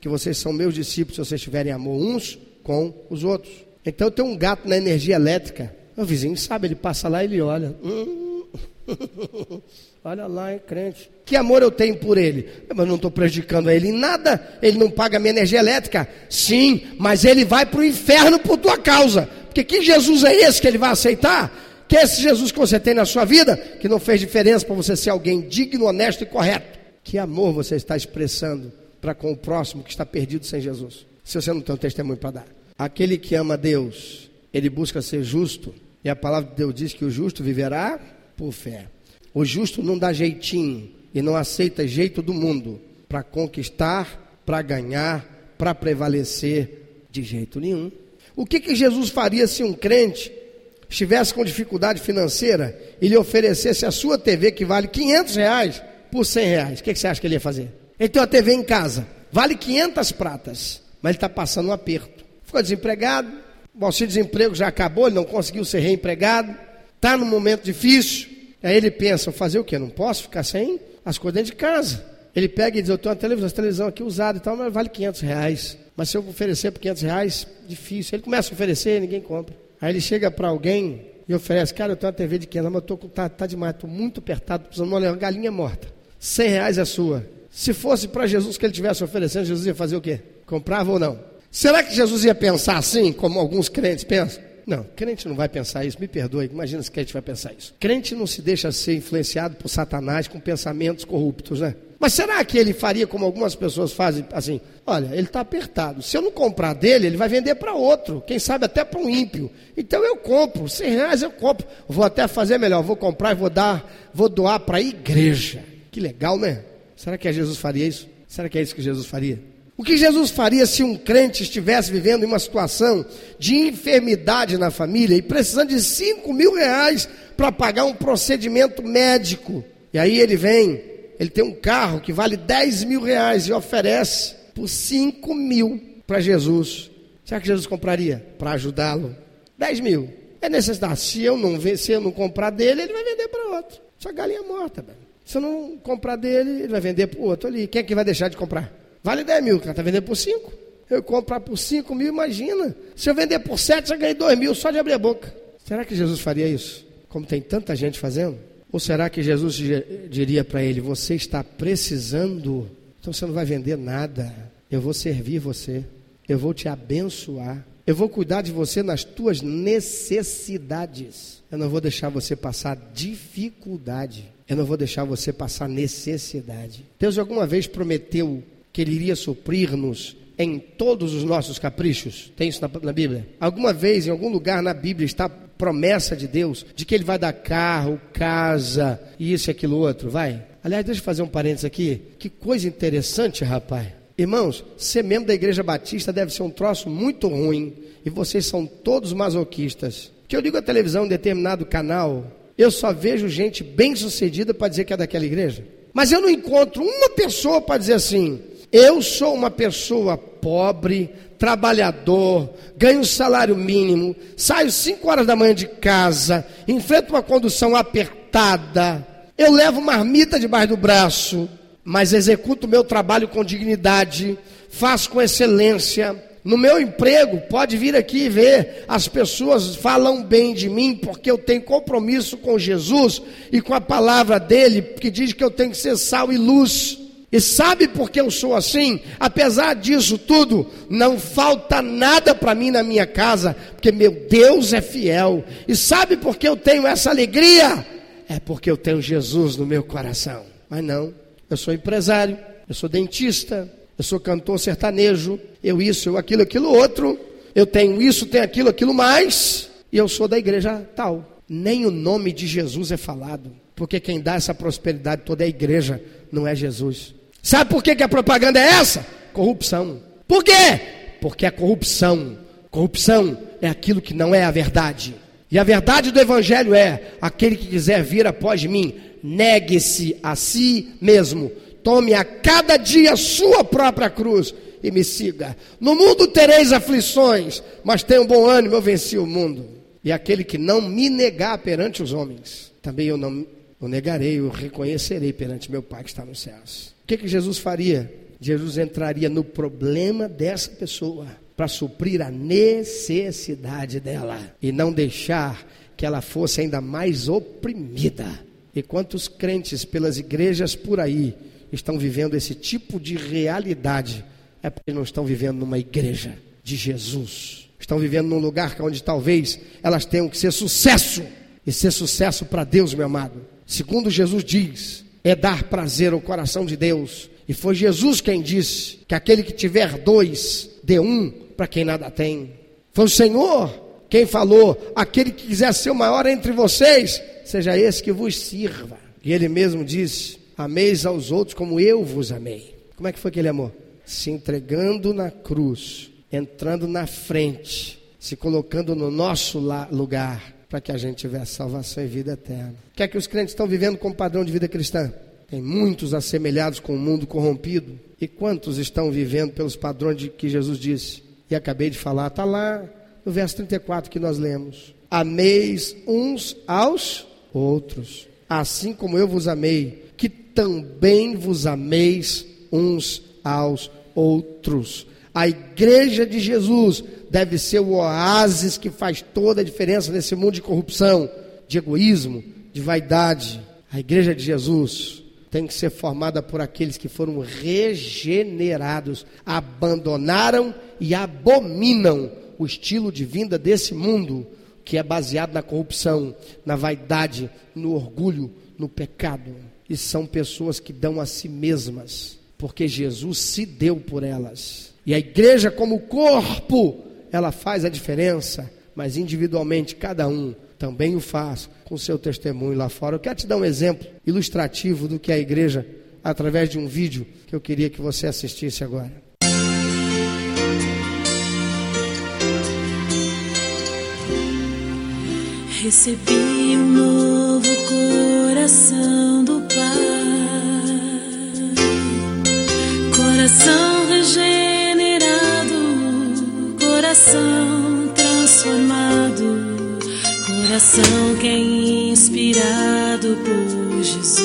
que vocês são meus discípulos se vocês tiverem amor uns com os outros. Então tem um gato na energia elétrica. O vizinho sabe, ele passa lá e ele olha. Hum, [laughs] olha lá, hein, crente. Que amor eu tenho por ele? Mas não estou prejudicando ele em nada. Ele não paga minha energia elétrica? Sim, mas ele vai para o inferno por tua causa. Porque que Jesus é esse que ele vai aceitar? Que é esse Jesus que você tem na sua vida, que não fez diferença para você ser alguém digno, honesto e correto. Que amor você está expressando para com o próximo que está perdido sem Jesus? Se você não tem um testemunho para dar. Aquele que ama Deus, ele busca ser justo, e a palavra de Deus diz que o justo viverá por fé. O justo não dá jeitinho e não aceita jeito do mundo para conquistar, para ganhar, para prevalecer de jeito nenhum. O que, que Jesus faria se um crente estivesse com dificuldade financeira e lhe oferecesse a sua TV que vale 500 reais por 100 reais? O que, que você acha que ele ia fazer? Ele tem uma TV em casa, vale 500 pratas, mas ele está passando um aperto ficou desempregado, o auxílio-desemprego já acabou, ele não conseguiu ser reempregado, está num momento difícil. Aí ele pensa, fazer o quê? Não posso ficar sem as coisas dentro de casa. Ele pega e diz, eu tenho uma televisão, televisão aqui usada e tal, mas vale 500 reais. Mas se eu oferecer por 500 reais, difícil. Ele começa a oferecer ninguém compra. Aí ele chega para alguém e oferece, cara, eu tenho uma TV de 500, mas eu tô, tá, tá demais, estou muito apertado, precisando de uma galinha morta. 100 reais é sua. Se fosse para Jesus que ele tivesse oferecendo, Jesus ia fazer o quê? Comprava ou não? Será que Jesus ia pensar assim, como alguns crentes pensam? Não, crente não vai pensar isso, me perdoe, imagina se crente vai pensar isso. Crente não se deixa ser influenciado por Satanás com pensamentos corruptos, né? Mas será que ele faria como algumas pessoas fazem, assim, olha, ele está apertado, se eu não comprar dele, ele vai vender para outro, quem sabe até para um ímpio. Então eu compro, 100 reais eu compro, vou até fazer melhor, vou comprar e vou dar, vou doar para a igreja. Que legal, né? Será que Jesus faria isso? Será que é isso que Jesus faria? O que Jesus faria se um crente estivesse vivendo em uma situação de enfermidade na família e precisando de 5 mil reais para pagar um procedimento médico? E aí ele vem, ele tem um carro que vale 10 mil reais e oferece por 5 mil para Jesus. Será que Jesus compraria para ajudá-lo? 10 mil. É necessidade. Se eu não se eu não comprar dele, ele vai vender para outro. Só galinha morta, velho. Se eu não comprar dele, ele vai vender para o outro ali. Quem é que vai deixar de comprar? Vale 10 mil, o cara está vendendo por 5. Eu comprar por 5 mil, imagina. Se eu vender por 7, já ganhei 2 mil só de abrir a boca. Será que Jesus faria isso? Como tem tanta gente fazendo? Ou será que Jesus diria para ele: Você está precisando, então você não vai vender nada. Eu vou servir você, eu vou te abençoar, eu vou cuidar de você nas tuas necessidades. Eu não vou deixar você passar dificuldade, eu não vou deixar você passar necessidade. Deus alguma vez prometeu que Ele iria suprir-nos em todos os nossos caprichos? Tem isso na, na, Bíblia? Alguma vez, em algum lugar na Bíblia, está promessa de Deus de que Ele vai dar carro, casa, isso e aquilo outro? Vai? Aliás, deixa eu fazer um parênteses aqui. Que coisa interessante, rapaz. Irmãos, ser membro da Igreja Batista deve ser um troço muito ruim. E vocês são todos masoquistas. Que eu ligo a televisão em determinado canal, eu só vejo gente bem sucedida para dizer que é daquela igreja. Mas eu não encontro uma pessoa para dizer assim: eu sou uma pessoa pobre, trabalhador, ganho salário mínimo, saio 5 horas da manhã de casa, enfrento uma condução apertada, eu levo marmita debaixo do braço, mas executo o meu trabalho com dignidade, faço com excelência. No meu emprego, pode vir aqui e ver, as pessoas falam bem de mim porque eu tenho compromisso com Jesus e com a palavra dele, que diz que eu tenho que ser sal e luz. E sabe por que eu sou assim? Apesar disso tudo, não falta nada para mim na minha casa, porque meu Deus é fiel. E sabe por que eu tenho essa alegria? É porque eu tenho Jesus no meu coração. Mas não, eu sou empresário, eu sou dentista, eu sou cantor sertanejo, eu isso, eu aquilo, aquilo outro, eu tenho isso, tenho aquilo, aquilo mais, e eu sou da igreja tal. Nem o nome de Jesus é falado, porque quem dá essa prosperidade toda é a igreja, não é Jesus. Sabe por que, que a propaganda é essa? Corrupção. Por quê? Porque a corrupção, corrupção é aquilo que não é a verdade. E a verdade do Evangelho é: aquele que quiser vir após mim, negue-se a si mesmo, tome a cada dia a sua própria cruz e me siga. No mundo tereis aflições, mas tenha um bom ânimo, eu venci o mundo. E aquele que não me negar perante os homens, também eu não o negarei, eu reconhecerei perante meu Pai que está nos céus. O que, que Jesus faria? Jesus entraria no problema dessa pessoa para suprir a necessidade dela e não deixar que ela fosse ainda mais oprimida. E quantos crentes pelas igrejas por aí estão vivendo esse tipo de realidade? É porque não estão vivendo numa igreja de Jesus. Estão vivendo num lugar onde talvez elas tenham que ser sucesso. E ser sucesso para Deus, meu amado. Segundo Jesus diz, é dar prazer ao coração de Deus. E foi Jesus quem disse que aquele que tiver dois, dê um para quem nada tem. Foi o Senhor quem falou: aquele que quiser ser o maior entre vocês, seja esse que vos sirva. E ele mesmo disse: ameis aos outros como eu vos amei. Como é que foi que ele amou? Se entregando na cruz, entrando na frente, se colocando no nosso lugar para que a gente tivesse salvação e vida eterna. O que é que os crentes estão vivendo como padrão de vida cristã? Tem muitos assemelhados com o mundo corrompido. E quantos estão vivendo pelos padrões de que Jesus disse? E acabei de falar, está lá no verso 34 que nós lemos. Ameis uns aos outros, assim como eu vos amei, que também vos ameis uns aos outros. A igreja de Jesus deve ser o oásis que faz toda a diferença nesse mundo de corrupção, de egoísmo, de vaidade. A igreja de Jesus tem que ser formada por aqueles que foram regenerados, abandonaram e abominam o estilo de vida desse mundo que é baseado na corrupção, na vaidade, no orgulho, no pecado. E são pessoas que dão a si mesmas, porque Jesus se deu por elas. E a igreja, como corpo, ela faz a diferença, mas individualmente cada um também o faz com seu testemunho lá fora. Eu quero te dar um exemplo ilustrativo do que é a igreja através de um vídeo que eu queria que você assistisse agora. Recebi um novo coração do Pai, coração regenerado, coração transformado coração que é inspirado por Jesus.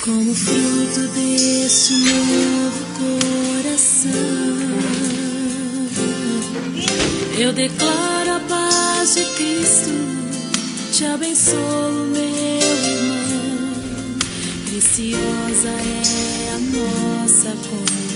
Como fruto deste novo coração, eu declaro a paz de Cristo, te abençoo, meu irmão. Preciosa é a nossa comunhão.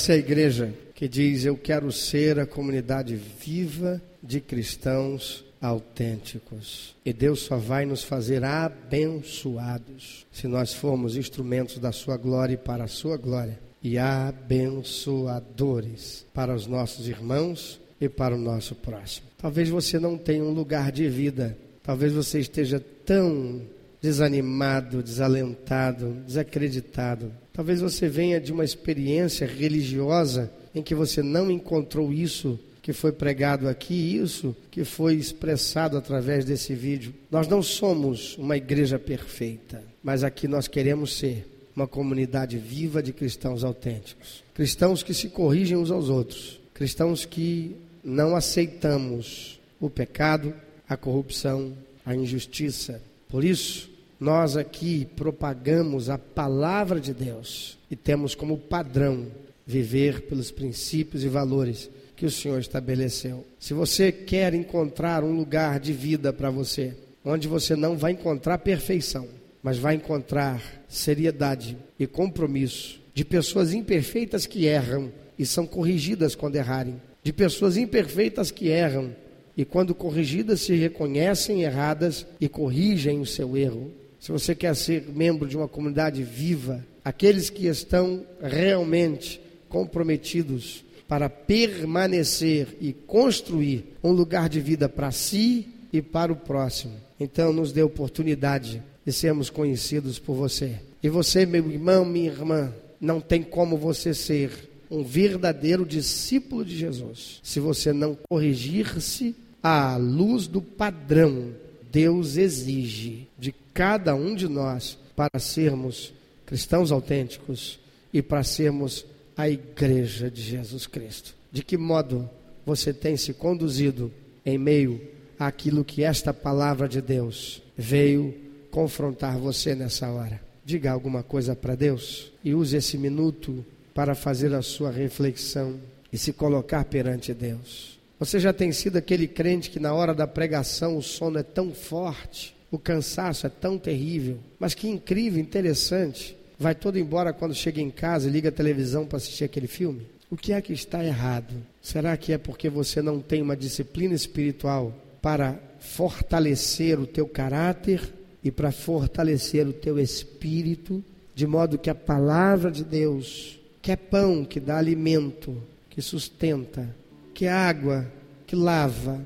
Essa é a igreja que diz: Eu quero ser a comunidade viva de cristãos autênticos. E Deus só vai nos fazer abençoados se nós formos instrumentos da Sua glória e para a Sua glória. E abençoadores para os nossos irmãos e para o nosso próximo. Talvez você não tenha um lugar de vida, talvez você esteja tão desanimado, desalentado, desacreditado. Talvez você venha de uma experiência religiosa em que você não encontrou isso que foi pregado aqui, isso que foi expressado através desse vídeo. Nós não somos uma igreja perfeita, mas aqui nós queremos ser uma comunidade viva de cristãos autênticos. Cristãos que se corrigem uns aos outros. Cristãos que não aceitamos o pecado, a corrupção, a injustiça. Por isso, nós aqui propagamos a palavra de Deus e temos como padrão viver pelos princípios e valores que o Senhor estabeleceu. Se você quer encontrar um lugar de vida para você, onde você não vai encontrar perfeição, mas vai encontrar seriedade e compromisso de pessoas imperfeitas que erram e são corrigidas quando errarem, de pessoas imperfeitas que erram e quando corrigidas se reconhecem erradas e corrigem o seu erro se você quer ser membro de uma comunidade viva, aqueles que estão realmente comprometidos para permanecer e construir um lugar de vida para si e para o próximo. Então, nos dê oportunidade de sermos conhecidos por você. E você, meu irmão, minha irmã, não tem como você ser um verdadeiro discípulo de Jesus se você não corrigir-se à luz do padrão Deus exige de cada um de nós para sermos cristãos autênticos e para sermos a igreja de Jesus Cristo. De que modo você tem se conduzido em meio àquilo que esta palavra de Deus veio confrontar você nessa hora? Diga alguma coisa para Deus e use esse minuto para fazer a sua reflexão e se colocar perante Deus. Você já tem sido aquele crente que na hora da pregação o sono é tão forte, o cansaço é tão terrível, mas que incrível, interessante, vai todo embora quando chega em casa e liga a televisão para assistir aquele filme? O que é que está errado? Será que é porque você não tem uma disciplina espiritual para fortalecer o teu caráter e para fortalecer o teu espírito, de modo que a palavra de Deus, que é pão, que dá alimento, que sustenta, que é água, que lava,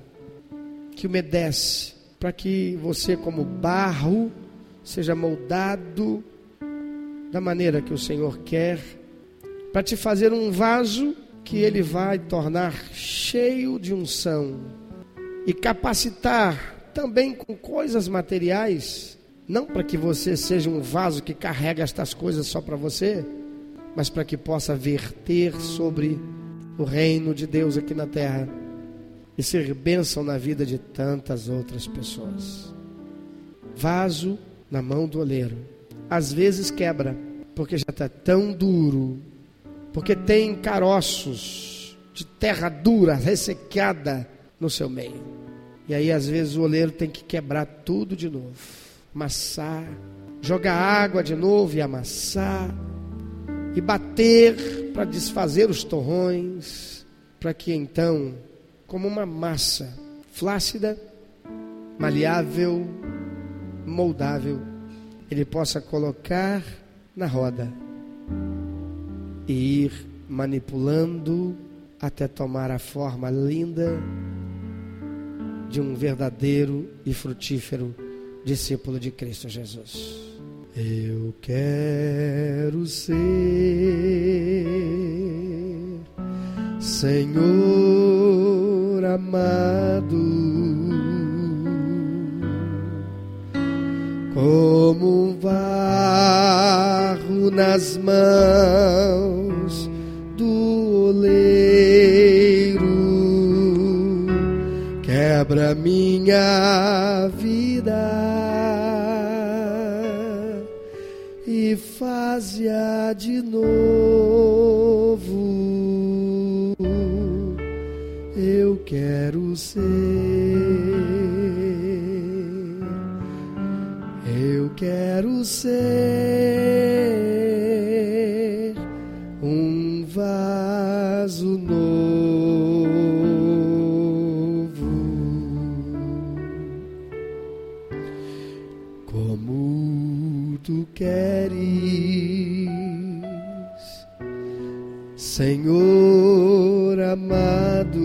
que umedece, para que você, como barro, seja moldado da maneira que o Senhor quer, para te fazer um vaso que Ele vai tornar cheio de unção e capacitar também com coisas materiais, não para que você seja um vaso que carrega estas coisas só para você, mas para que possa verter sobre o reino de Deus aqui na terra e ser bênção na vida de tantas outras pessoas. Vaso na mão do oleiro, às vezes quebra, porque já está tão duro, porque tem caroços de terra dura, ressequada no seu meio. E aí, às vezes, o oleiro tem que quebrar tudo de novo, amassar, jogar água de novo e amassar, e bater para desfazer os torrões, para que então, como uma massa flácida, maleável, moldável, ele possa colocar na roda e ir manipulando até tomar a forma linda de um verdadeiro e frutífero discípulo de Cristo Jesus. Eu quero ser Senhor amado, como um barro nas mãos do oleiro quebra minha vida e faz-a de novo. Eu quero ser, eu quero ser Senhor amado,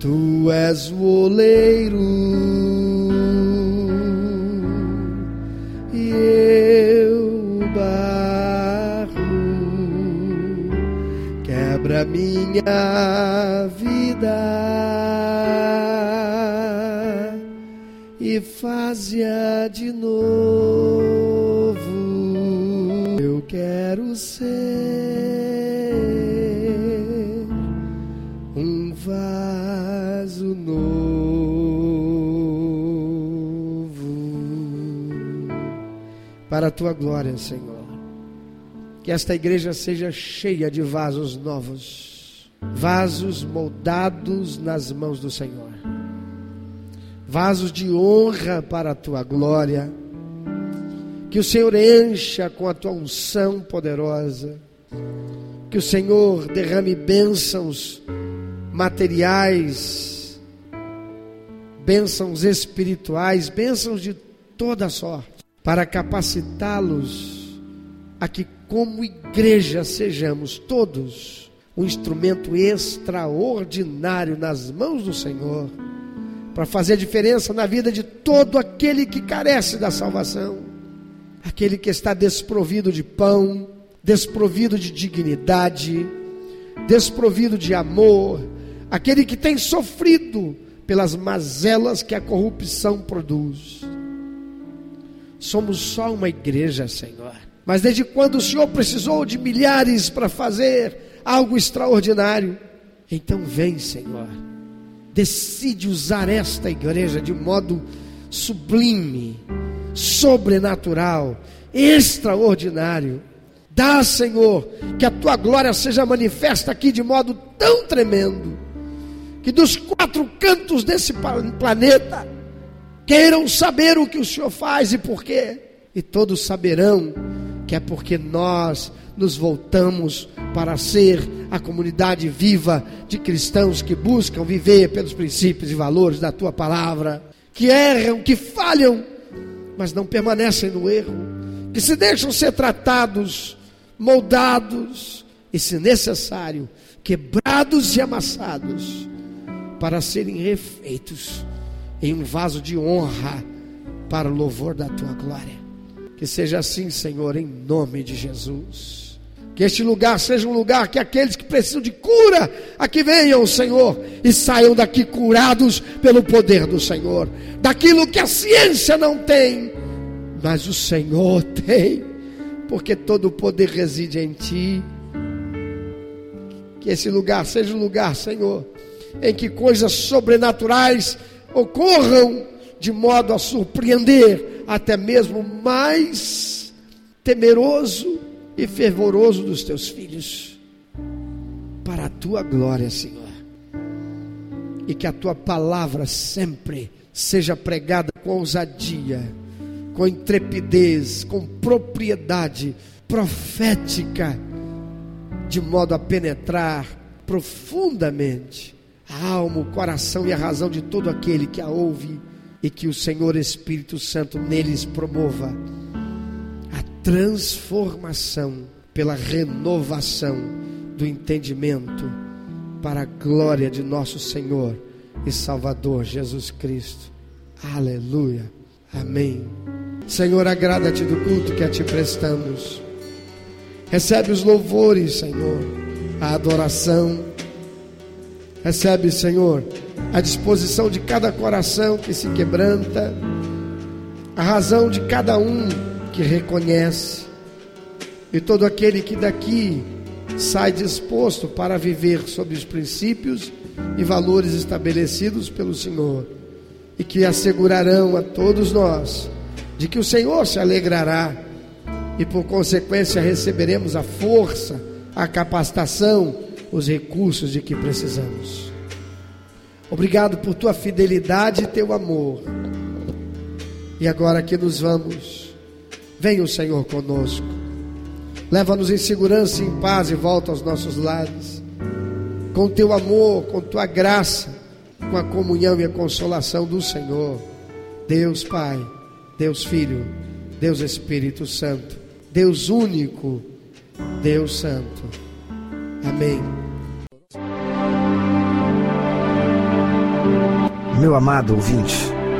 Tu és o oleiro e eu o barro, quebra minha vida e faz-a de novo quero ser um vaso novo para a tua glória, Senhor. Que esta igreja seja cheia de vasos novos, vasos moldados nas mãos do Senhor, vasos de honra para a tua glória que o Senhor encha com a tua unção poderosa. Que o Senhor derrame bênçãos materiais, bênçãos espirituais, bênçãos de toda sorte, para capacitá-los a que, como igreja, sejamos todos um instrumento extraordinário nas mãos do Senhor, para fazer diferença na vida de todo aquele que carece da salvação aquele que está desprovido de pão, desprovido de dignidade, desprovido de amor, aquele que tem sofrido pelas mazelas que a corrupção produz. Somos só uma igreja, Senhor. Mas desde quando o Senhor precisou de milhares para fazer algo extraordinário? Então vem, Senhor. Decide usar esta igreja de modo sublime, sobrenatural, extraordinário. Dá, Senhor, que a tua glória seja manifesta aqui de modo tão tremendo, que dos quatro cantos desse planeta queiram saber o que o Senhor faz e por quê, e todos saberão que é porque nós nos voltamos para ser a comunidade viva de cristãos que buscam viver pelos princípios e valores da tua palavra, que erram, que falham, mas não permanecem no erro, que se deixam ser tratados, moldados e, se necessário, quebrados e amassados para serem refeitos em um vaso de honra para o louvor da tua glória. Que seja assim, Senhor, em nome de Jesus. Que este lugar seja um lugar que aqueles que precisam de cura, aqui venham, Senhor, e saiam daqui curados pelo poder do Senhor. Daquilo que a ciência não tem, mas o Senhor [laughs] tem, porque todo o poder reside em Ti. Que esse lugar seja um lugar, Senhor, em que coisas sobrenaturais ocorram de modo a surpreender até mesmo mais temeroso e fervoroso dos teus filhos, para a tua glória, Senhor. E que a tua palavra sempre seja pregada com ousadia, com intrepidez, com propriedade profética, de modo a penetrar profundamente a alma, o coração e a razão de todo aquele que a ouve e que o Senhor Espírito Santo neles promova a transformação pela renovação do entendimento para a glória de nosso Senhor e Salvador Jesus Cristo. Aleluia. Amém. Senhor, agrada-te do culto que a ti prestamos. Recebe os louvores, Senhor, a adoração Recebe, Senhor, a disposição de cada coração que se quebranta, a razão de cada um que reconhece, e todo aquele que daqui sai disposto para viver sob os princípios e valores estabelecidos pelo Senhor, e que assegurarão a todos nós de que o Senhor se alegrará e por consequência receberemos a força, a capacitação os recursos de que precisamos. Obrigado por tua fidelidade e teu amor. E agora que nos vamos, venha o Senhor conosco. Leva-nos em segurança e em paz e volta aos nossos lares. Com teu amor, com tua graça, com a comunhão e a consolação do Senhor. Deus Pai, Deus Filho, Deus Espírito Santo, Deus único, Deus Santo. Amém. Meu amado ouvinte,